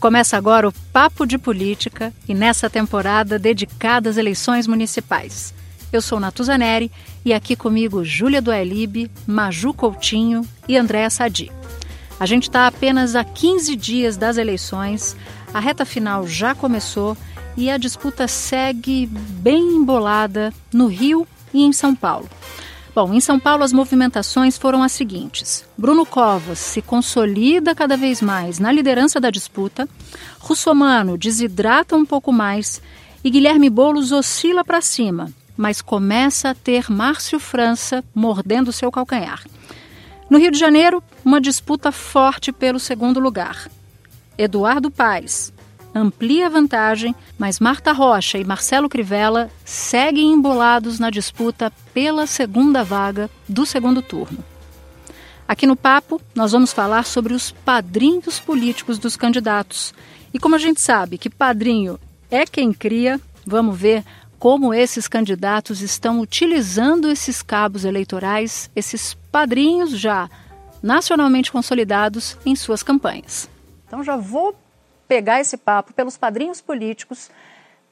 Começa agora o Papo de Política e nessa temporada dedicada às eleições municipais. Eu sou Natuzaneri e aqui comigo Júlia Duelib, Maju Coutinho e Andréa Sadi. A gente está apenas a 15 dias das eleições, a reta final já começou e a disputa segue bem embolada no Rio e em São Paulo. Bom, em São Paulo as movimentações foram as seguintes: Bruno Covas se consolida cada vez mais na liderança da disputa, Russomano desidrata um pouco mais e Guilherme Boulos oscila para cima, mas começa a ter Márcio França mordendo seu calcanhar. No Rio de Janeiro, uma disputa forte pelo segundo lugar. Eduardo Paes, amplia a vantagem, mas Marta Rocha e Marcelo Crivella seguem embolados na disputa pela segunda vaga do segundo turno. Aqui no Papo, nós vamos falar sobre os padrinhos políticos dos candidatos. E como a gente sabe que padrinho é quem cria, vamos ver como esses candidatos estão utilizando esses cabos eleitorais, esses padrinhos já nacionalmente consolidados em suas campanhas. Então já vou pegar esse papo pelos padrinhos políticos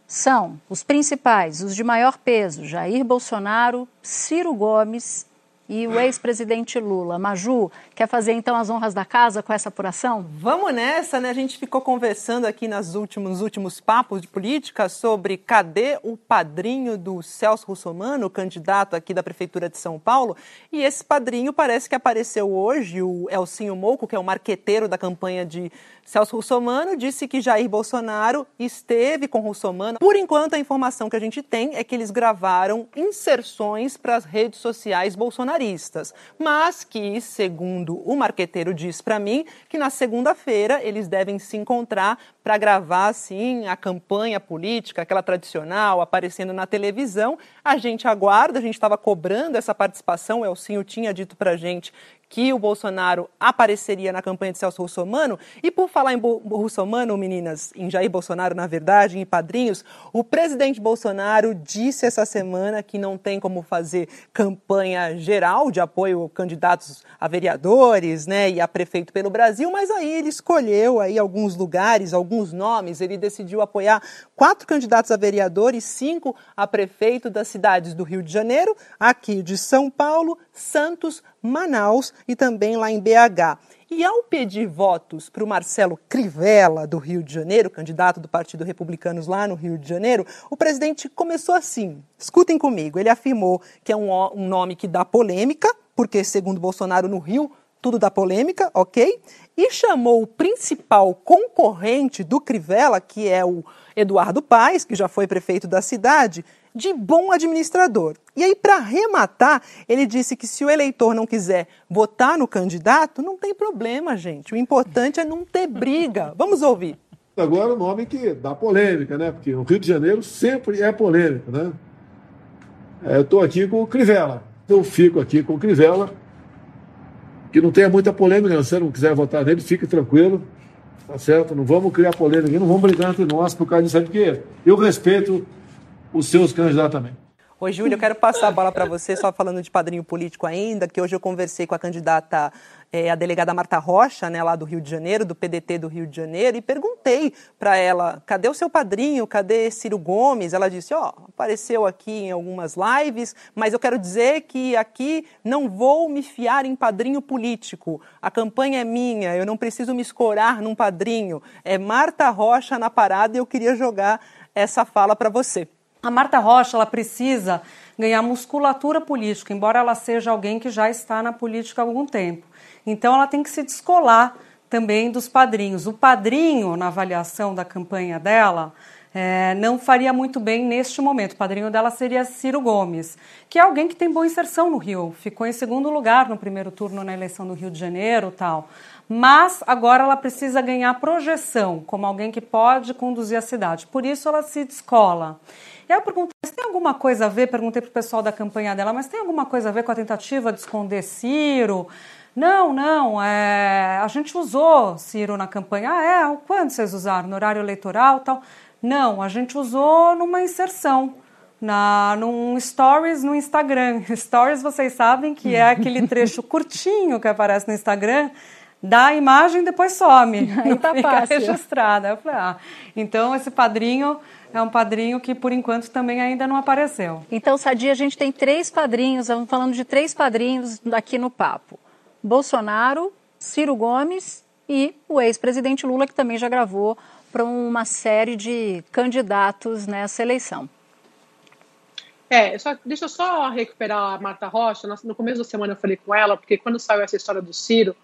são os principais, os de maior peso: Jair Bolsonaro, Ciro Gomes e o ex-presidente Lula. Maju, quer fazer então as honras da casa com essa apuração? Vamos nessa, né? A gente ficou conversando aqui nas últimos, nos últimos papos de política sobre cadê o padrinho do Celso Russomano, candidato aqui da Prefeitura de São Paulo. E esse padrinho parece que apareceu hoje, o Elcinho Mouco, que é o marqueteiro da campanha de Celso Russomano disse que Jair Bolsonaro esteve com Russomano. Por enquanto, a informação que a gente tem é que eles gravaram inserções para as redes sociais bolsonaristas, mas que, segundo o marqueteiro diz para mim, que na segunda-feira eles devem se encontrar para gravar assim a campanha política, aquela tradicional, aparecendo na televisão. A gente aguarda, a gente estava cobrando essa participação, o Elcinho tinha dito para gente que o Bolsonaro apareceria na campanha de Celso Russomano. E por falar em Bo Russomano, meninas, em Jair Bolsonaro, na verdade, em padrinhos, o presidente Bolsonaro disse essa semana que não tem como fazer campanha geral de apoio a candidatos a vereadores, né, e a prefeito pelo Brasil, mas aí ele escolheu aí alguns lugares, alguns nomes, ele decidiu apoiar quatro candidatos a vereador e cinco a prefeito das cidades do Rio de Janeiro, aqui de São Paulo, Santos, Manaus e também lá em BH. E ao pedir votos para o Marcelo Crivella, do Rio de Janeiro, candidato do Partido Republicanos lá no Rio de Janeiro, o presidente começou assim. Escutem comigo. Ele afirmou que é um, um nome que dá polêmica, porque, segundo Bolsonaro, no Rio tudo dá polêmica, ok? E chamou o principal concorrente do Crivella, que é o Eduardo Paes, que já foi prefeito da cidade, de bom administrador. E aí, para arrematar, ele disse que se o eleitor não quiser votar no candidato, não tem problema, gente. O importante é não ter briga. Vamos ouvir. Agora o nome que dá polêmica, né? Porque o Rio de Janeiro sempre é polêmico, né? É, eu estou aqui com o Crivella. Eu fico aqui com o Crivella. Que não tenha muita polêmica, se você não quiser votar nele, fique tranquilo. Tá certo? Não vamos criar polêmica, não vamos brigar entre nós por causa disso aí, porque eu respeito os seus candidatos também. Oi, Júlia, eu quero passar a bola para você, só falando de padrinho político ainda, que hoje eu conversei com a candidata, é, a delegada Marta Rocha, né, lá do Rio de Janeiro, do PDT do Rio de Janeiro, e perguntei para ela, cadê o seu padrinho, cadê Ciro Gomes? Ela disse, ó, oh, apareceu aqui em algumas lives, mas eu quero dizer que aqui não vou me fiar em padrinho político. A campanha é minha, eu não preciso me escorar num padrinho. É Marta Rocha na parada e eu queria jogar essa fala para você. A Marta Rocha ela precisa ganhar musculatura política, embora ela seja alguém que já está na política há algum tempo. Então ela tem que se descolar também dos padrinhos. O padrinho, na avaliação da campanha dela, é, não faria muito bem neste momento. O padrinho dela seria Ciro Gomes, que é alguém que tem boa inserção no Rio. Ficou em segundo lugar no primeiro turno na eleição do Rio de Janeiro tal. Mas agora ela precisa ganhar projeção como alguém que pode conduzir a cidade. Por isso ela se descola. E aí eu perguntei, mas tem alguma coisa a ver? Perguntei para o pessoal da campanha dela, mas tem alguma coisa a ver com a tentativa de esconder Ciro? Não, não, é, a gente usou Ciro na campanha. Ah, é? Quando vocês usaram? No horário eleitoral tal? Não, a gente usou numa inserção, na, num stories no Instagram. Stories, vocês sabem que é aquele trecho curtinho que aparece no Instagram, dá a imagem e depois some. Aí tá fica fácil. registrada. Eu falei, ah, então esse padrinho é um padrinho que por enquanto também ainda não apareceu. Então, Sadia, a gente tem três padrinhos, estamos falando de três padrinhos aqui no papo: Bolsonaro, Ciro Gomes e o ex-presidente Lula, que também já gravou para uma série de candidatos nessa eleição. É, só, deixa eu só recuperar a Marta Rocha. No começo da semana eu falei com ela, porque quando saiu essa história do Ciro,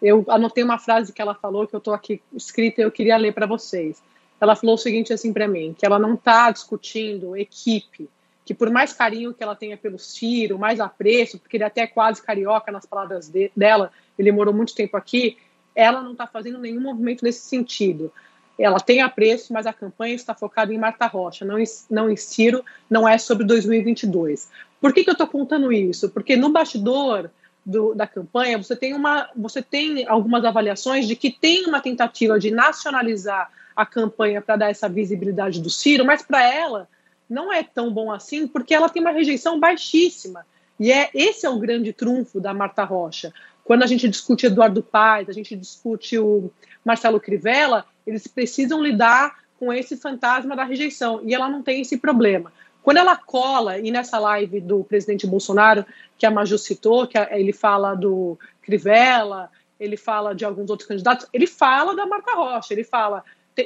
eu anotei uma frase que ela falou que eu estou aqui escrita e eu queria ler para vocês. Ela falou o seguinte assim para mim, que ela não está discutindo equipe, que por mais carinho que ela tenha pelo Ciro, mais apreço, porque ele é até é quase carioca nas palavras de, dela, ele morou muito tempo aqui, ela não está fazendo nenhum movimento nesse sentido ela tem apreço, mas a campanha está focada em Marta Rocha, não em, não em Ciro, não é sobre 2022. Por que, que eu estou contando isso? Porque no bastidor do, da campanha você tem, uma, você tem algumas avaliações de que tem uma tentativa de nacionalizar a campanha para dar essa visibilidade do Ciro, mas para ela não é tão bom assim, porque ela tem uma rejeição baixíssima. E é esse é o grande trunfo da Marta Rocha. Quando a gente discute Eduardo Paes, a gente discute o Marcelo Crivella, eles precisam lidar com esse fantasma da rejeição e ela não tem esse problema. Quando ela cola, e nessa live do presidente Bolsonaro, que a Maju citou, que ele fala do Crivella, ele fala de alguns outros candidatos, ele fala da Marta Rocha, ele fala,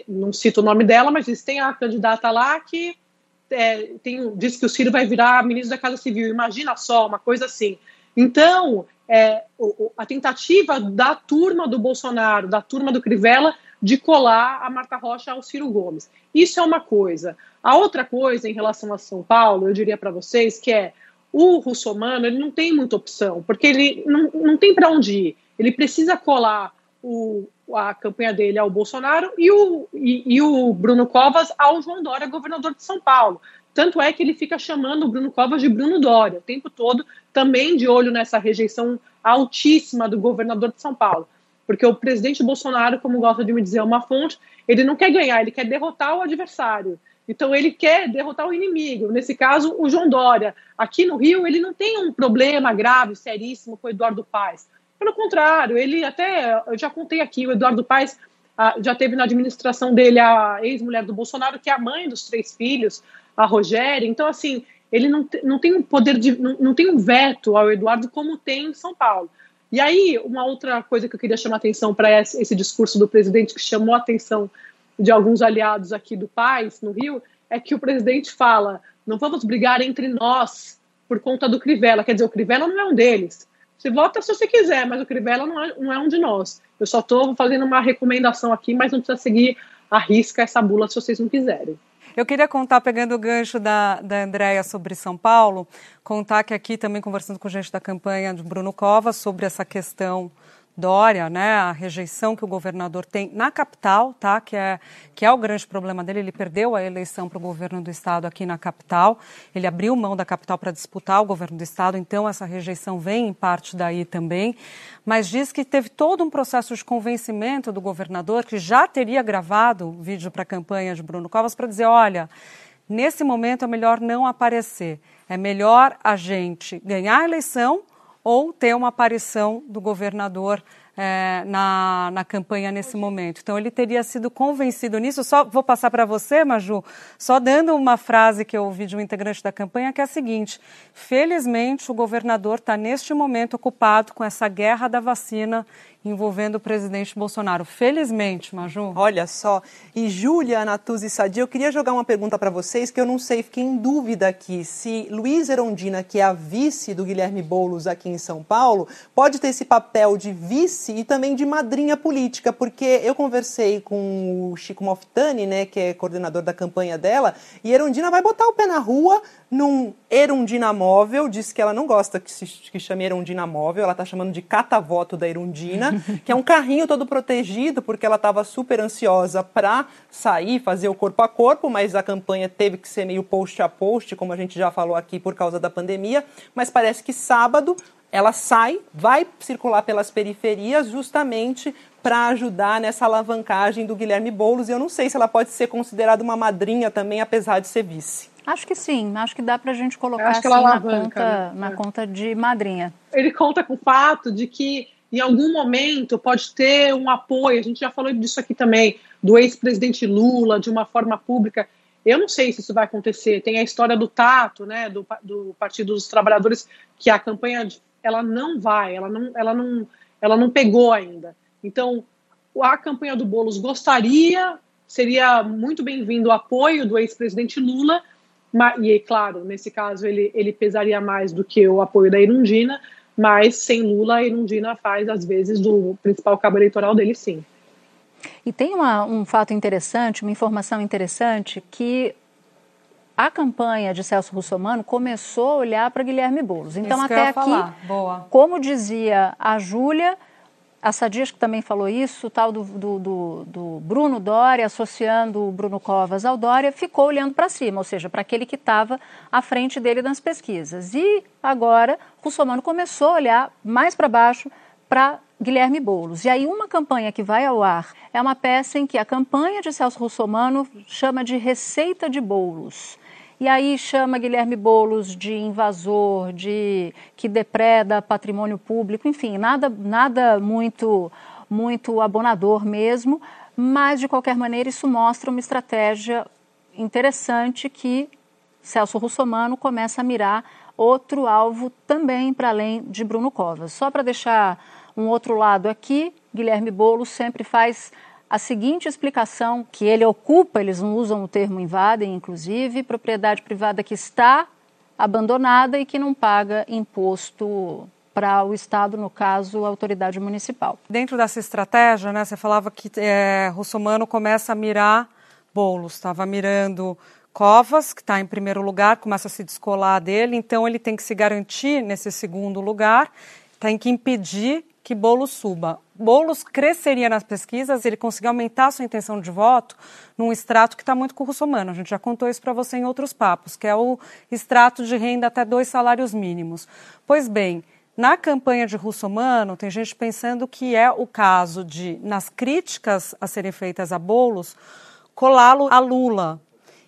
não cita o nome dela, mas diz, tem a candidata lá que é, tem, diz que o Ciro vai virar ministro da Casa Civil, imagina só, uma coisa assim. Então, é, a tentativa da turma do Bolsonaro, da turma do Crivella, de colar a Marta Rocha ao Ciro Gomes. Isso é uma coisa. A outra coisa em relação a São Paulo, eu diria para vocês, que é o russomano, ele não tem muita opção, porque ele não, não tem para onde ir. Ele precisa colar o, a campanha dele ao Bolsonaro e o, e, e o Bruno Covas ao João Dória, governador de São Paulo. Tanto é que ele fica chamando o Bruno Covas de Bruno Dória o tempo todo, também de olho nessa rejeição altíssima do governador de São Paulo. Porque o presidente Bolsonaro, como gosta de me dizer uma fonte, ele não quer ganhar, ele quer derrotar o adversário. Então ele quer derrotar o inimigo, nesse caso o João Dória. Aqui no Rio ele não tem um problema grave, seríssimo com o Eduardo Paes. Pelo contrário, ele até, eu já contei aqui, o Eduardo Paes ah, já teve na administração dele a ex-mulher do Bolsonaro, que é a mãe dos três filhos, a Rogéria. Então, assim, ele não, não tem um poder de. Não, não tem um veto ao Eduardo como tem em São Paulo. E aí, uma outra coisa que eu queria chamar atenção para esse, esse, discurso do presidente, que chamou a atenção de alguns aliados aqui do Paz, no Rio, é que o presidente fala: não vamos brigar entre nós por conta do Crivella. Quer dizer, o Crivella não é um deles. Você vota se você quiser, mas o Crivella não é, não é um de nós. Eu só estou fazendo uma recomendação aqui, mas não precisa seguir a risca essa bula se vocês não quiserem. Eu queria contar, pegando o gancho da, da Andréia sobre São Paulo, contar que aqui também conversando com gente da campanha de Bruno Covas sobre essa questão Dória, né, a rejeição que o governador tem na capital, tá, que é, que é o grande problema dele. Ele perdeu a eleição para o governo do estado aqui na capital. Ele abriu mão da capital para disputar o governo do estado, então essa rejeição vem em parte daí também. Mas diz que teve todo um processo de convencimento do governador, que já teria gravado vídeo para a campanha de Bruno Covas para dizer: olha, nesse momento é melhor não aparecer. É melhor a gente ganhar a eleição ou ter uma aparição do governador é, na, na campanha nesse momento. Então, ele teria sido convencido nisso. Só vou passar para você, Maju, só dando uma frase que eu ouvi de um integrante da campanha, que é a seguinte: felizmente, o governador está neste momento ocupado com essa guerra da vacina envolvendo o presidente Bolsonaro. Felizmente, Maju. Olha só. E Júlia, Natuzzi Sadia, eu queria jogar uma pergunta para vocês que eu não sei, fiquei em dúvida aqui. Se Luiz Erondina, que é a vice do Guilherme Boulos aqui em São Paulo, pode ter esse papel de vice e também de madrinha política, porque eu conversei com o Chico Moftani, né, que é coordenador da campanha dela, e Erundina vai botar o pé na rua num Erundina móvel, disse que ela não gosta que se que chame Erundina móvel, ela está chamando de catavoto da Erundina, que é um carrinho todo protegido, porque ela estava super ansiosa para sair, fazer o corpo a corpo, mas a campanha teve que ser meio post a post, como a gente já falou aqui, por causa da pandemia, mas parece que sábado ela sai, vai circular pelas periferias justamente para ajudar nessa alavancagem do Guilherme Boulos. E eu não sei se ela pode ser considerada uma madrinha também, apesar de ser vice. Acho que sim, acho que dá para a gente colocar assim, na, conta, né? na é. conta de madrinha. Ele conta com o fato de que em algum momento pode ter um apoio, a gente já falou disso aqui também, do ex-presidente Lula, de uma forma pública. Eu não sei se isso vai acontecer. Tem a história do Tato, né, do, do Partido dos Trabalhadores, que a campanha ela não vai, ela não, ela não, ela não pegou ainda. Então, a campanha do Bolos gostaria, seria muito bem-vindo o apoio do ex-presidente Lula, e claro, nesse caso ele, ele pesaria mais do que o apoio da Irundina, mas sem Lula, a Irundina faz, às vezes, do principal cabo eleitoral dele, sim. E tem uma, um fato interessante, uma informação interessante, que a campanha de Celso Russomano começou a olhar para Guilherme Boulos. Então, Isso até aqui, como dizia a Júlia, a Sadias que também falou isso, o tal do, do, do, do, Bruno Dória, associando o Bruno Covas ao Dória, ficou olhando para cima, ou seja, para aquele que estava à frente dele nas pesquisas. E agora, Russomano começou a olhar mais para baixo para Guilherme Boulos. E aí, uma campanha que vai ao ar é uma peça em que a campanha de Celso Russomano chama de Receita de Boulos. E aí chama Guilherme Bolos de invasor, de que depreda patrimônio público, enfim, nada, nada muito, muito abonador mesmo, mas de qualquer maneira isso mostra uma estratégia interessante que Celso Russomano começa a mirar outro alvo também para além de Bruno Covas. Só para deixar um outro lado aqui, Guilherme Boulos sempre faz a seguinte explicação que ele ocupa, eles não usam o termo invadem, inclusive, propriedade privada que está abandonada e que não paga imposto para o Estado, no caso, a autoridade municipal. Dentro dessa estratégia, né, você falava que é, Russomano começa a mirar bolos, estava mirando Covas, que está em primeiro lugar, começa a se descolar dele, então ele tem que se garantir nesse segundo lugar, tem que impedir que Boulos suba. Boulos cresceria nas pesquisas, ele conseguiu aumentar sua intenção de voto num extrato que está muito com o russomano. A gente já contou isso para você em outros papos, que é o extrato de renda até dois salários mínimos. Pois bem, na campanha de Russomano, tem gente pensando que é o caso de, nas críticas a serem feitas a Boulos, colá-lo a Lula,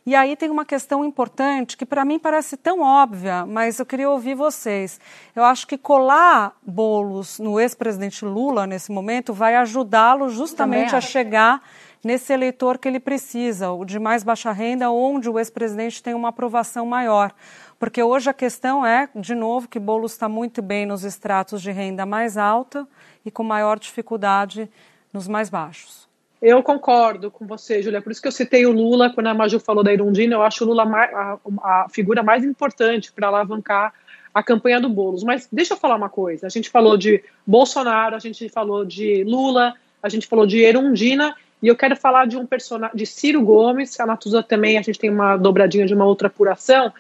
e aí tem uma questão importante que para mim parece tão óbvia, mas eu queria ouvir vocês. Eu acho que colar bolos no ex-presidente Lula nesse momento vai ajudá-lo justamente a chegar nesse eleitor que ele precisa, o de mais baixa renda, onde o ex-presidente tem uma aprovação maior. Porque hoje a questão é, de novo, que Boulos está muito bem nos estratos de renda mais alta e com maior dificuldade nos mais baixos. Eu concordo com você, Julia. Por isso que eu citei o Lula quando a Maju falou da Irundina. Eu acho o Lula a, a figura mais importante para alavancar a campanha do Boulos. Mas deixa eu falar uma coisa. A gente falou de Bolsonaro, a gente falou de Lula, a gente falou de Erundina e eu quero falar de um personagem, de Ciro Gomes. A Natuza também, a gente tem uma dobradinha de uma outra apuração.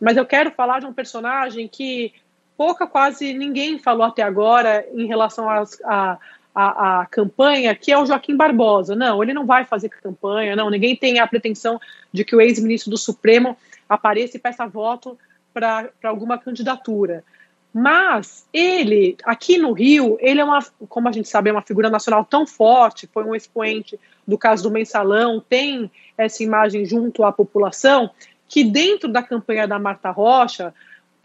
Mas eu quero falar de um personagem que pouca, quase ninguém falou até agora em relação às, a, a, a, campanha, que é o Joaquim Barbosa. Não, ele não vai fazer campanha, não. Ninguém tem a pretensão de que o ex-ministro do Supremo apareça e peça voto para alguma candidatura. Mas ele, aqui no Rio, ele é uma, como a gente sabe, é uma figura nacional tão forte, foi um expoente do caso do mensalão, tem essa imagem junto à população, que dentro da campanha da Marta Rocha,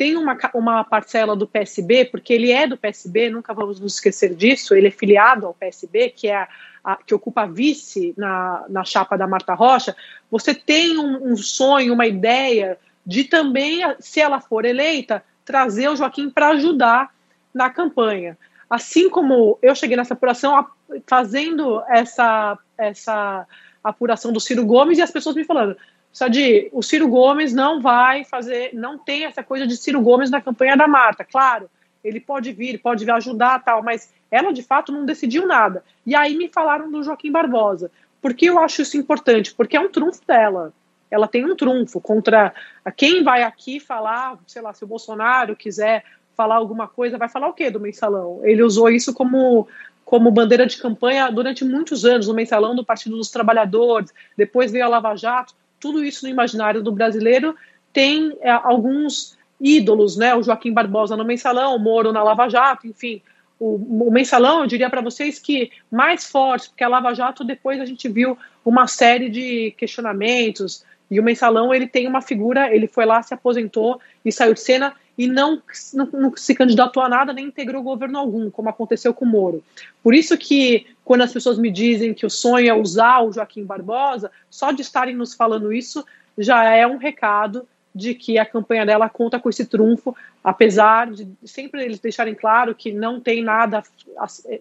tem uma, uma parcela do PSB, porque ele é do PSB, nunca vamos nos esquecer disso, ele é filiado ao PSB, que é a, a, que ocupa vice na, na chapa da Marta Rocha, você tem um, um, sonho, uma ideia de também, se ela for eleita, trazer o Joaquim para ajudar na campanha. Assim como eu cheguei nessa apuração fazendo essa, essa apuração do Ciro Gomes e as pessoas me falando, Sadi, o Ciro Gomes não vai fazer, não tem essa coisa de Ciro Gomes na campanha da Marta. Claro, ele pode vir, pode vir ajudar, tal, mas ela de fato não decidiu nada. E aí me falaram do Joaquim Barbosa. Por que eu acho isso importante? Porque é um trunfo dela. Ela tem um trunfo contra quem vai aqui falar, sei lá, se o Bolsonaro quiser falar alguma coisa, vai falar o quê do mensalão? Ele usou isso como como bandeira de campanha durante muitos anos, no mensalão do Partido dos Trabalhadores, depois veio a Lava Jato, tudo isso no imaginário do brasileiro tem é, alguns ídolos, né? O Joaquim Barbosa no mensalão, o Moro na Lava Jato, enfim. O, o mensalão, eu diria para vocês que mais forte, porque a Lava Jato depois a gente viu uma série de questionamentos, e o mensalão ele tem uma figura, ele foi lá, se aposentou e saiu de cena e não, não, não, se candidatou a nada nem integrou governo algum, como aconteceu com o Moro. Por isso que quando as pessoas me dizem que o sonho é usar o Joaquim Barbosa, só de estarem nos falando isso já é um recado de que a campanha dela conta com esse trunfo, apesar de sempre eles deixarem claro que não tem nada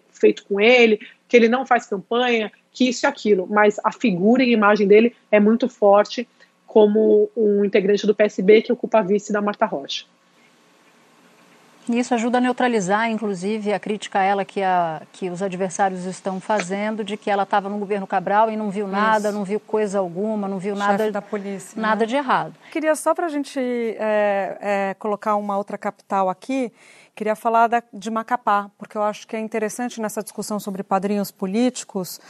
feito com ele, que ele não faz campanha, que isso e aquilo, mas a figura e a imagem dele é muito forte como um integrante do PSB que ocupa a vice da Marta Rocha. Isso ajuda a neutralizar, inclusive, a crítica a ela que, a, que os adversários estão fazendo de que ela estava no governo Cabral e não viu nada, Isso. não viu coisa alguma, não viu nada da polícia, nada né? de errado. Queria só para a gente é, é, colocar uma outra capital aqui, queria falar da, de Macapá, porque eu acho que é interessante nessa discussão sobre padrinhos políticos,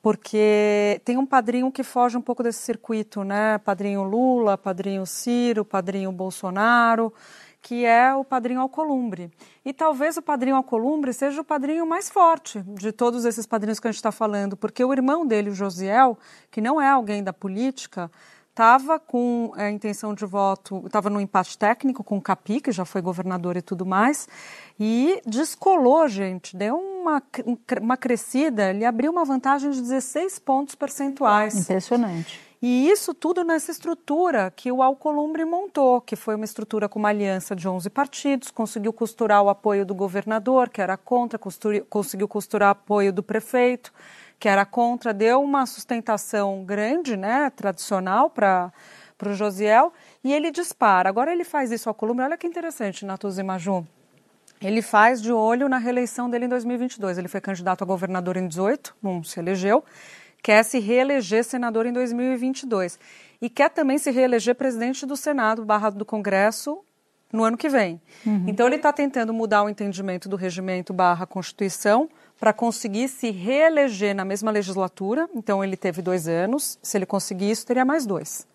porque tem um padrinho que foge um pouco desse circuito, né? Padrinho Lula, padrinho Ciro, padrinho Bolsonaro que é o padrinho Alcolumbre. E talvez o padrinho Alcolumbre seja o padrinho mais forte de todos esses padrinhos que a gente está falando, porque o irmão dele, o Josiel, que não é alguém da política, estava com a intenção de voto, estava no empate técnico com o Capi, que já foi governador e tudo mais, e descolou, gente, deu uma, uma crescida, ele abriu uma vantagem de 16 pontos percentuais. Impressionante. E isso tudo nessa estrutura que o Alcolumbre montou, que foi uma estrutura com uma aliança de 11 partidos, conseguiu costurar o apoio do governador, que era contra, conseguiu costurar apoio do prefeito, que era contra, deu uma sustentação grande, né, tradicional para o Josiel, e ele dispara. Agora ele faz isso ao Alcolumbre, olha que interessante, Natuza e Maju. Ele faz de olho na reeleição dele em 2022. Ele foi candidato a governador em 18, não se elegeu, quer se reeleger senador em 2022 e quer também se reeleger presidente do Senado barra do Congresso no ano que vem. Uhum. Então ele está tentando mudar o entendimento do regimento barra Constituição para conseguir se reeleger na mesma legislatura. Então ele teve dois anos. Se ele conseguir isso, teria mais dois.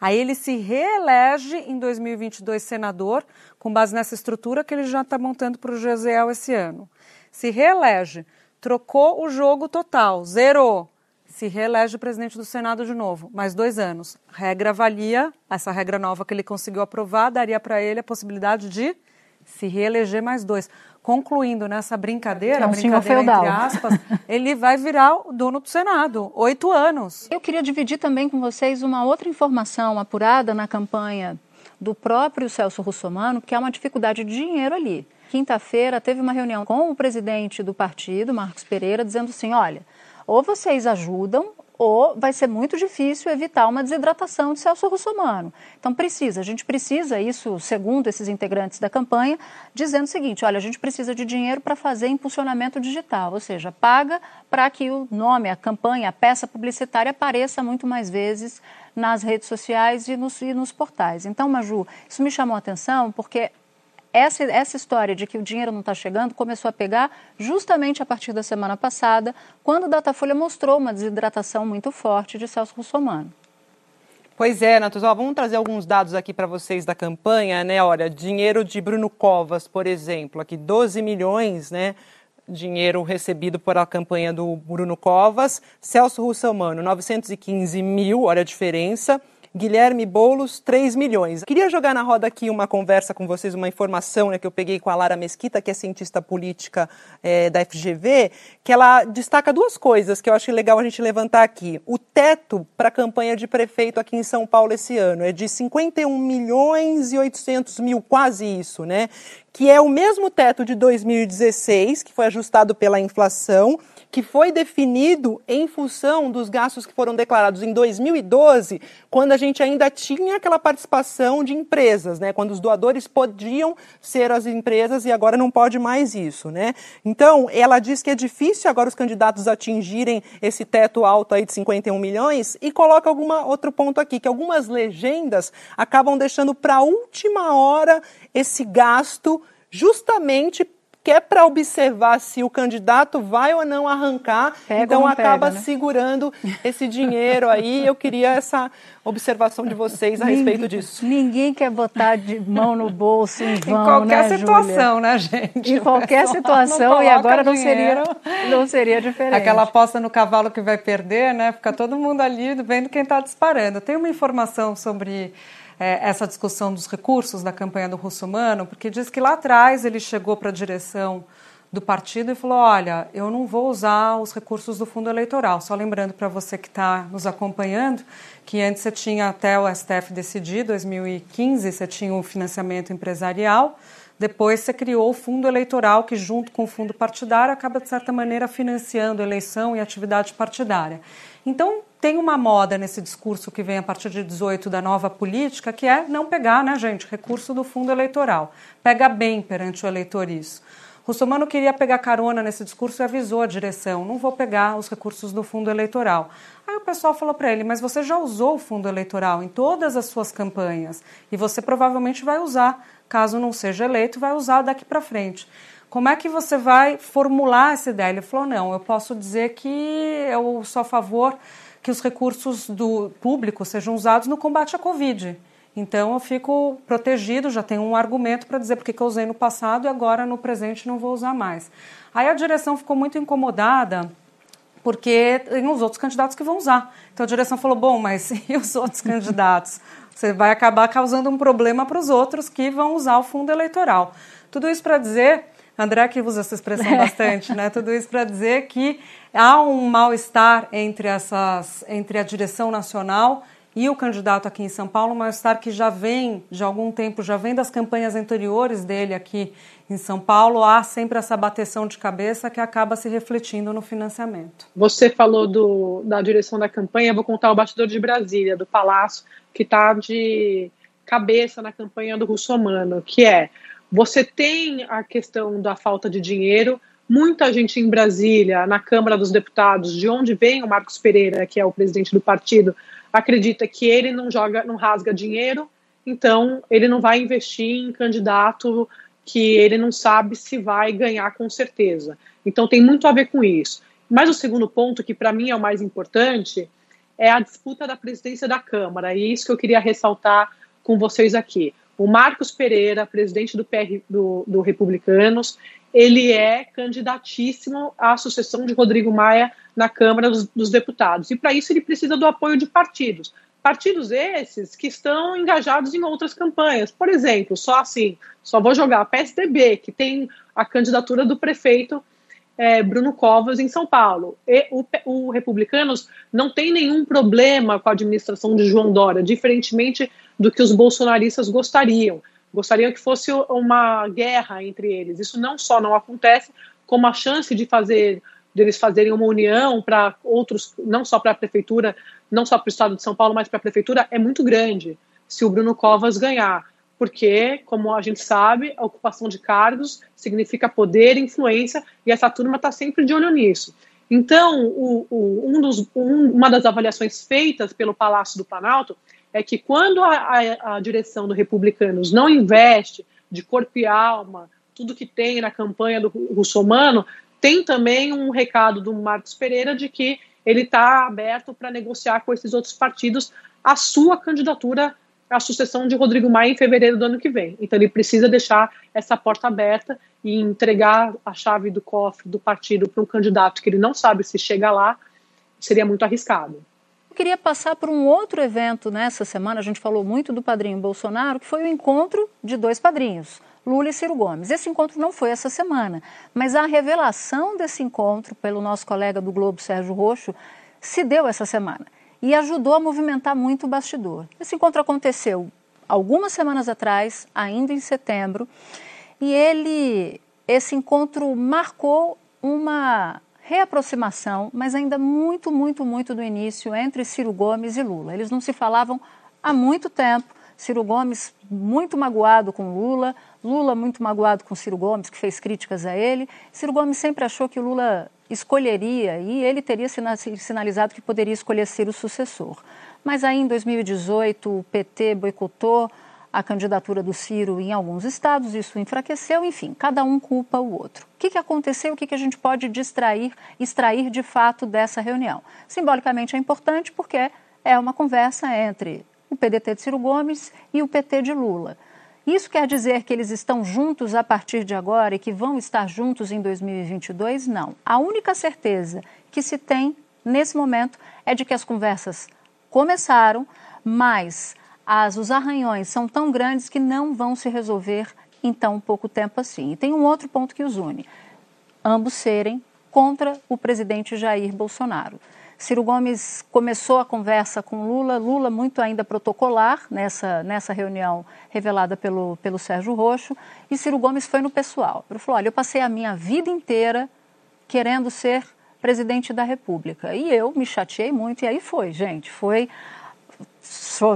Aí ele se reelege em 2022 senador, com base nessa estrutura que ele já está montando para o Gesiel esse ano. Se reelege, trocou o jogo total, zerou se reelege presidente do Senado de novo, mais dois anos. Regra valia, essa regra nova que ele conseguiu aprovar, daria para ele a possibilidade de se reeleger mais dois. Concluindo nessa brincadeira, é um brincadeira entre aspas, ele vai virar o dono do Senado, oito anos. Eu queria dividir também com vocês uma outra informação apurada na campanha do próprio Celso Russomano, que é uma dificuldade de dinheiro ali. Quinta-feira teve uma reunião com o presidente do partido, Marcos Pereira, dizendo assim: olha, ou vocês ajudam, ou vai ser muito difícil evitar uma desidratação de Celso Russomano. Então precisa, a gente precisa, isso segundo esses integrantes da campanha, dizendo o seguinte, olha, a gente precisa de dinheiro para fazer impulsionamento digital, ou seja, paga para que o nome, a campanha, a peça publicitária apareça muito mais vezes nas redes sociais e nos, e nos portais. Então, Maju, isso me chamou a atenção porque essa, essa história de que o dinheiro não está chegando começou a pegar justamente a partir da semana passada, quando o Datafolha mostrou uma desidratação muito forte de Celso Russomano. Pois é, Natuza, vamos trazer alguns dados aqui para vocês da campanha, né? Olha, dinheiro de Bruno Covas, por exemplo, aqui 12 milhões, né? Dinheiro recebido por a campanha do Bruno Covas. Celso Russomano, 915 mil, olha a diferença. Guilherme Boulos, 3 milhões. Queria jogar na roda aqui uma conversa com vocês, uma informação né, que eu peguei com a Lara Mesquita, que é cientista política é, da FGV, que ela destaca duas coisas que eu acho legal a gente levantar aqui. O teto para a campanha de prefeito aqui em São Paulo esse ano é de 51 milhões e 800 mil, quase isso, né? que é o mesmo teto de 2016, que foi ajustado pela inflação, que foi definido em função dos gastos que foram declarados em 2012, quando a gente ainda tinha aquela participação de empresas, né? Quando os doadores podiam ser as empresas e agora não pode mais isso, né? Então, ela diz que é difícil agora os candidatos atingirem esse teto alto aí de 51 milhões e coloca alguma outro ponto aqui, que algumas legendas acabam deixando para a última hora esse gasto justamente que é para observar se o candidato vai ou não arrancar, pega então acaba pega, né? segurando esse dinheiro aí. Eu queria essa observação de vocês a ninguém, respeito disso. Ninguém quer botar de mão no bolso em vão, Em qualquer né, situação, né, gente? Em qualquer situação e agora não seria, não seria diferente. Aquela aposta no cavalo que vai perder, né? Fica todo mundo ali vendo quem está disparando. Tem uma informação sobre é, essa discussão dos recursos da campanha do Russomano, porque diz que lá atrás ele chegou para a direção do partido e falou: Olha, eu não vou usar os recursos do fundo eleitoral. Só lembrando para você que está nos acompanhando que antes você tinha até o STF decidir, 2015, você tinha o financiamento empresarial. Depois você criou o fundo eleitoral, que junto com o fundo partidário acaba, de certa maneira, financiando eleição e atividade partidária. Então, tem uma moda nesse discurso que vem a partir de 18 da nova política, que é não pegar, né, gente, recurso do fundo eleitoral. Pega bem perante o eleitor isso. Russomano queria pegar carona nesse discurso e avisou a direção: não vou pegar os recursos do fundo eleitoral. Aí o pessoal falou para ele: mas você já usou o fundo eleitoral em todas as suas campanhas e você provavelmente vai usar, caso não seja eleito, vai usar daqui para frente. Como é que você vai formular essa ideia? Ele falou: não, eu posso dizer que eu sou a favor que os recursos do público sejam usados no combate à Covid. Então eu fico protegido, já tenho um argumento para dizer porque que eu usei no passado e agora no presente não vou usar mais. Aí a direção ficou muito incomodada porque tem os outros candidatos que vão usar. Então a direção falou: bom, mas e os outros candidatos? Você vai acabar causando um problema para os outros que vão usar o fundo eleitoral. Tudo isso para dizer André que usa essa expressão bastante, né? Tudo isso para dizer que há um mal-estar entre essas, entre a direção nacional e o candidato aqui em São Paulo, um mal-estar que já vem de algum tempo, já vem das campanhas anteriores dele aqui em São Paulo, há sempre essa bateção de cabeça que acaba se refletindo no financiamento. Você falou do, da direção da campanha, vou contar o bastidor de Brasília, do Palácio, que está de cabeça na campanha do Russomano, que é você tem a questão da falta de dinheiro. Muita gente em Brasília, na Câmara dos Deputados, de onde vem o Marcos Pereira, que é o presidente do partido, acredita que ele não joga, não rasga dinheiro, então ele não vai investir em candidato que ele não sabe se vai ganhar com certeza. Então tem muito a ver com isso. Mas o segundo ponto, que para mim é o mais importante, é a disputa da presidência da Câmara. E isso que eu queria ressaltar com vocês aqui. O Marcos Pereira, presidente do, PR, do, do Republicanos, ele é candidatíssimo à sucessão de Rodrigo Maia na Câmara dos, dos Deputados. E para isso ele precisa do apoio de partidos. Partidos esses que estão engajados em outras campanhas. Por exemplo, só assim, só vou jogar a PSDB, que tem a candidatura do prefeito é, Bruno Covas em São Paulo. E o, o Republicanos não tem nenhum problema com a administração de João Dória, diferentemente do que os bolsonaristas gostariam. Gostariam que fosse uma guerra entre eles. Isso não só não acontece, como a chance de fazer deles fazerem uma união para outros, não só para a prefeitura, não só para o estado de São Paulo, mas para a prefeitura, é muito grande se o Bruno Covas ganhar. Porque, como a gente sabe, a ocupação de cargos significa poder, influência, e essa turma está sempre de olho nisso. Então, o, o, um dos, um, uma das avaliações feitas pelo Palácio do Planalto é que quando a, a, a direção do Republicanos não investe de corpo e alma tudo que tem na campanha do Russomano, tem também um recado do Marcos Pereira de que ele está aberto para negociar com esses outros partidos a sua candidatura à sucessão de Rodrigo Maia em fevereiro do ano que vem. Então ele precisa deixar essa porta aberta e entregar a chave do cofre do partido para um candidato que ele não sabe se chega lá, seria muito arriscado. Eu queria passar por um outro evento nessa semana. A gente falou muito do padrinho Bolsonaro, que foi o encontro de dois padrinhos, Lula e Ciro Gomes. Esse encontro não foi essa semana, mas a revelação desse encontro pelo nosso colega do Globo, Sérgio Roxo, se deu essa semana e ajudou a movimentar muito o bastidor. Esse encontro aconteceu algumas semanas atrás, ainda em setembro, e ele, esse encontro marcou uma reaproximação, mas ainda muito, muito, muito do início entre Ciro Gomes e Lula. Eles não se falavam há muito tempo. Ciro Gomes muito magoado com Lula, Lula muito magoado com Ciro Gomes, que fez críticas a ele. Ciro Gomes sempre achou que Lula escolheria e ele teria sinalizado que poderia escolher ser o sucessor. Mas aí em 2018 o PT boicotou a candidatura do Ciro em alguns estados, isso enfraqueceu, enfim, cada um culpa o outro. O que, que aconteceu? O que, que a gente pode distrair, extrair de fato dessa reunião? Simbolicamente é importante porque é uma conversa entre o PDT de Ciro Gomes e o PT de Lula. Isso quer dizer que eles estão juntos a partir de agora e que vão estar juntos em 2022? Não. A única certeza que se tem nesse momento é de que as conversas começaram, mas as, os arranhões são tão grandes que não vão se resolver em tão pouco tempo assim. E tem um outro ponto que os une: ambos serem contra o presidente Jair Bolsonaro. Ciro Gomes começou a conversa com Lula, Lula muito ainda protocolar nessa, nessa reunião revelada pelo, pelo Sérgio Roxo, e Ciro Gomes foi no pessoal. Ele falou: Olha, eu passei a minha vida inteira querendo ser presidente da República. E eu me chateei muito, e aí foi, gente, foi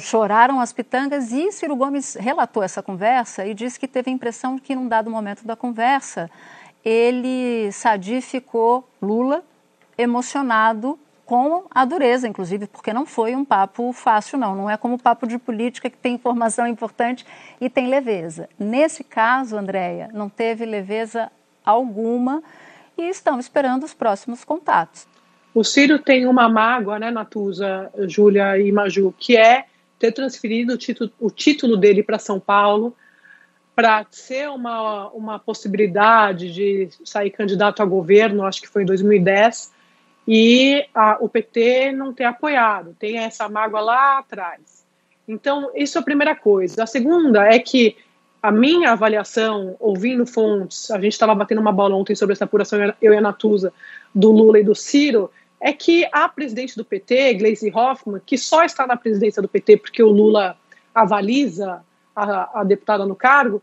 choraram as pitangas e Ciro Gomes relatou essa conversa e disse que teve a impressão que num dado momento da conversa ele, Sadi, ficou, Lula, emocionado com a dureza, inclusive, porque não foi um papo fácil, não. Não é como papo de política que tem informação importante e tem leveza. Nesse caso, Andréia, não teve leveza alguma e estamos esperando os próximos contatos. O Ciro tem uma mágoa, né, Natuza, Júlia e Maju, que é ter transferido o título, o título dele para São Paulo para ser uma, uma possibilidade de sair candidato a governo, acho que foi em 2010, e a, o PT não ter apoiado, tem essa mágoa lá atrás. Então, isso é a primeira coisa. A segunda é que a minha avaliação, ouvindo fontes, a gente estava batendo uma bola ontem sobre essa apuração, eu e a Natuza, do Lula e do Ciro, é que a presidente do PT, Gleisi Hoffmann, que só está na presidência do PT porque o Lula avaliza a, a deputada no cargo,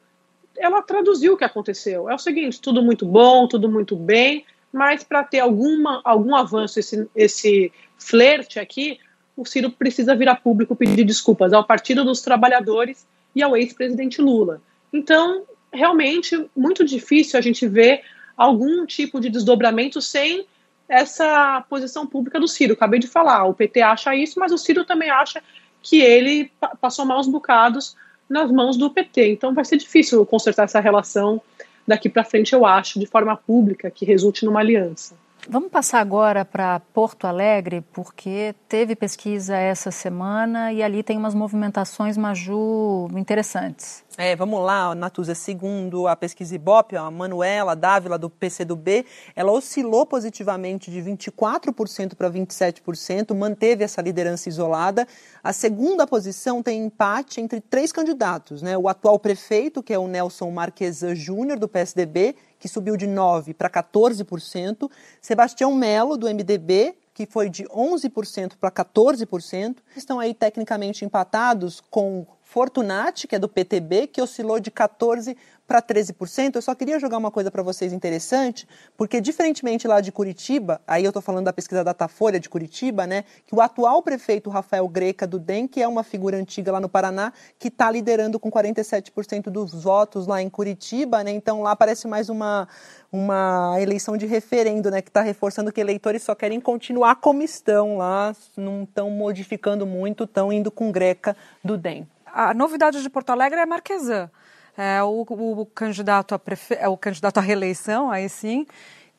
ela traduziu o que aconteceu. É o seguinte: tudo muito bom, tudo muito bem, mas para ter alguma, algum avanço, esse, esse flerte aqui, o Ciro precisa vir a público pedir desculpas ao Partido dos Trabalhadores e ao ex-presidente Lula. Então, realmente, muito difícil a gente ver algum tipo de desdobramento sem essa posição pública do Ciro. Acabei de falar, o PT acha isso, mas o Ciro também acha que ele passou maus bocados nas mãos do PT. Então vai ser difícil consertar essa relação daqui para frente, eu acho, de forma pública, que resulte numa aliança. Vamos passar agora para Porto Alegre, porque teve pesquisa essa semana e ali tem umas movimentações, Maju, interessantes. É, vamos lá, Natuza. Segundo a pesquisa Ibope, a Manuela Dávila, do PCdoB, ela oscilou positivamente de 24% para 27%, manteve essa liderança isolada. A segunda posição tem empate entre três candidatos, né? O atual prefeito, que é o Nelson Marquesan Júnior, do PSDB, que subiu de 9% para 14%. Sebastião Melo, do MDB, que foi de 11% para 14%. Estão aí tecnicamente empatados com Fortunati, que é do PTB, que oscilou de 14% para 13%. Eu só queria jogar uma coisa para vocês interessante, porque diferentemente lá de Curitiba, aí eu estou falando da pesquisa Datafolha de Curitiba, né, que o atual prefeito Rafael Greca do DEM, que é uma figura antiga lá no Paraná, que está liderando com 47% dos votos lá em Curitiba, né, então lá parece mais uma, uma eleição de referendo, né, que está reforçando que eleitores só querem continuar como estão lá, não estão modificando muito, estão indo com Greca do DEM a novidade de Porto Alegre é Marquesan. É o, o, candidato a prefe... é o candidato à reeleição, aí sim,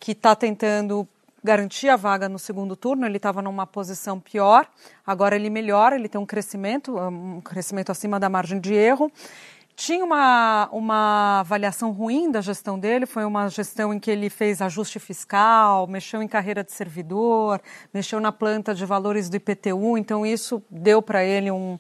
que está tentando garantir a vaga no segundo turno. Ele estava numa posição pior, agora ele melhora, ele tem um crescimento, um crescimento acima da margem de erro. Tinha uma, uma avaliação ruim da gestão dele, foi uma gestão em que ele fez ajuste fiscal, mexeu em carreira de servidor, mexeu na planta de valores do IPTU, então isso deu para ele um,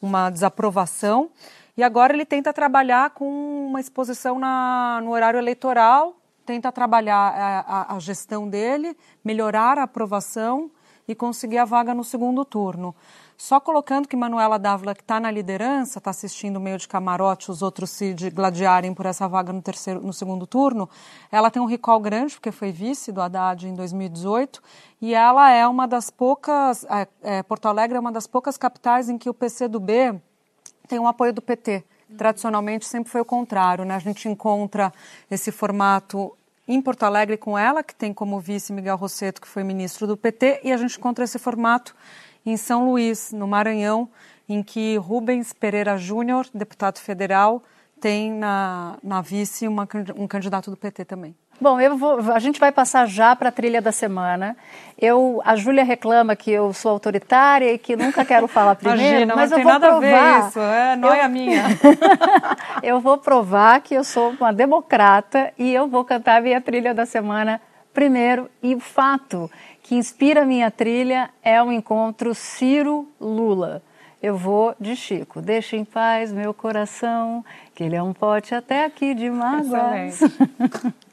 uma desaprovação. E agora ele tenta trabalhar com uma exposição na, no horário eleitoral, tenta trabalhar a, a, a gestão dele, melhorar a aprovação e conseguir a vaga no segundo turno. Só colocando que Manuela Dávila, que está na liderança, está assistindo meio de camarote os outros se gladiarem por essa vaga no, terceiro, no segundo turno, ela tem um recall grande, porque foi vice do Haddad em 2018, e ela é uma das poucas, é, é, Porto Alegre é uma das poucas capitais em que o PCdoB tem um apoio do PT. Tradicionalmente sempre foi o contrário, né? A gente encontra esse formato em Porto Alegre com ela, que tem como vice Miguel Rosseto, que foi ministro do PT, e a gente encontra esse formato em São Luís, no Maranhão, em que Rubens Pereira Júnior, deputado federal, tem na, na vice uma, um candidato do PT também. Bom, eu vou, a gente vai passar já para a trilha da semana. Eu, a Júlia reclama que eu sou autoritária e que nunca quero falar primeiro, Imagina, mas não eu tem vou nada provar. a ver isso, é nóia eu... minha. eu vou provar que eu sou uma democrata e eu vou cantar a minha trilha da semana primeiro. E o fato que inspira a minha trilha é o encontro Ciro-Lula. Eu vou de Chico. Deixa em paz meu coração, que ele é um pote até aqui de mágoas.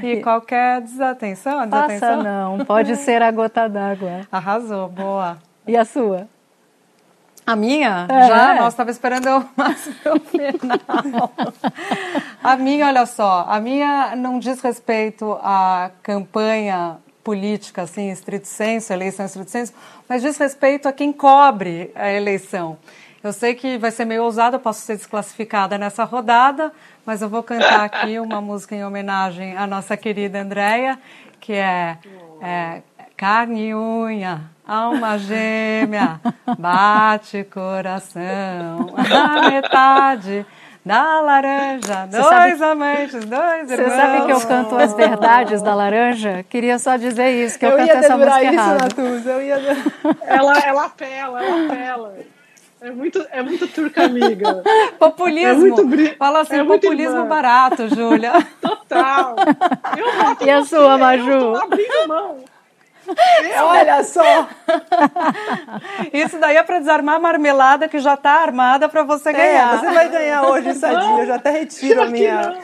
E qualquer desatenção, desatenção? Passa não, pode ser a gota d'água. Arrasou, boa. E a sua? A minha? É. Já? Nossa, estava esperando eu mais pro final. a minha, olha só, a minha não diz respeito à campanha política, assim, estrito senso, eleição estrito senso, mas diz respeito a quem cobre a eleição. Eu sei que vai ser meio ousado, eu posso ser desclassificada nessa rodada, mas eu vou cantar aqui uma música em homenagem à nossa querida Andréia, que é, é Carne e unha, alma gêmea, bate coração, a metade da laranja, dois sabe, amantes, dois irmãos. Você sabe que eu canto as verdades da laranja? Queria só dizer isso, que eu, eu canto essa música isso, errada. Natuz, eu ia... ela, ela apela, ela apela. É muito, é muito turca amiga. Populismo. É muito bri... Fala assim, é populismo irmã. barato, Júlia. Total. e a sua, Maju? Eu tô abrindo mão. Olha só! Isso daí é para desarmar a marmelada que já está armada para você ganhar. É, você vai ganhar hoje, Sadinha. Eu já até retiro a minha.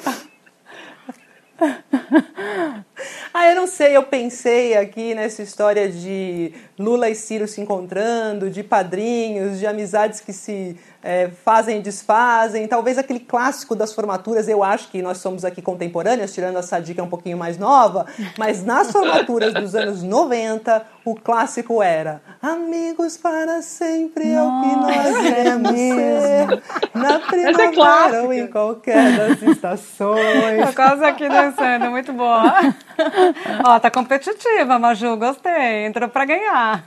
ah, eu não sei, eu pensei aqui nessa história de Lula e Ciro se encontrando, de padrinhos, de amizades que se é, fazem e desfazem. Talvez aquele clássico das formaturas, eu acho que nós somos aqui contemporâneas, tirando a Sadiqa um pouquinho mais nova, mas nas formaturas dos anos 90, o clássico era Amigos para sempre é o que nós iremos ser na é primavera é ou em qualquer das estações. Tô quase aqui dançando, muito boa. Ó, tá competitiva, Maju, gostei. Entrou para ganhar.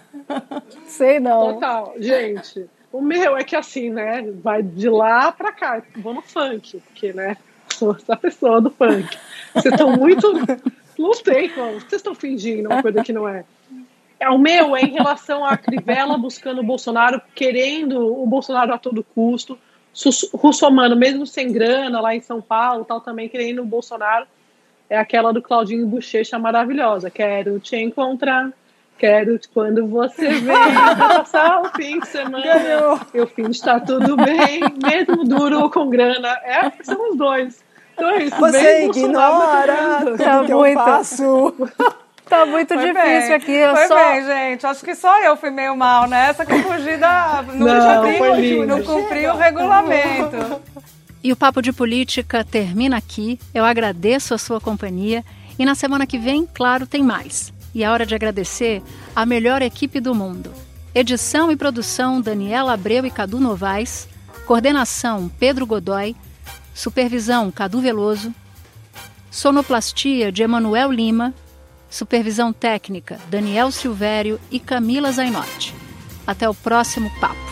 Sei não. Total. Gente, o meu é que assim, né? Vai de lá pra cá. Vou no funk, porque, né? Sou essa pessoa do funk. Vocês estão muito. Não sei como. Vocês estão fingindo uma coisa que não é. é. O meu é em relação à Crivella buscando o Bolsonaro, querendo o Bolsonaro a todo custo. Russomano, mesmo sem grana, lá em São Paulo, tal, também querendo o Bolsonaro. É aquela do Claudinho Bochecha maravilhosa. Quero te encontrar Quero quando você vem passar o fim de semana. Ganhou. Eu fim está tudo bem, mesmo duro ou com grana. É, são os dois. dois você ignora tudo tá que eu faço. Tá muito foi difícil bem. aqui. Eu foi só... bem, gente. Acho que só eu fui meio mal nessa, que eu fugi da. Não, não, cumpri, não cumpri o regulamento. E o Papo de Política termina aqui. Eu agradeço a sua companhia. E na semana que vem, claro, tem mais e é hora de agradecer a melhor equipe do mundo. Edição e produção Daniela Abreu e Cadu Novaes, coordenação Pedro Godoy, supervisão Cadu Veloso, sonoplastia de Emanuel Lima, supervisão técnica Daniel Silvério e Camila Zainotti. Até o próximo papo.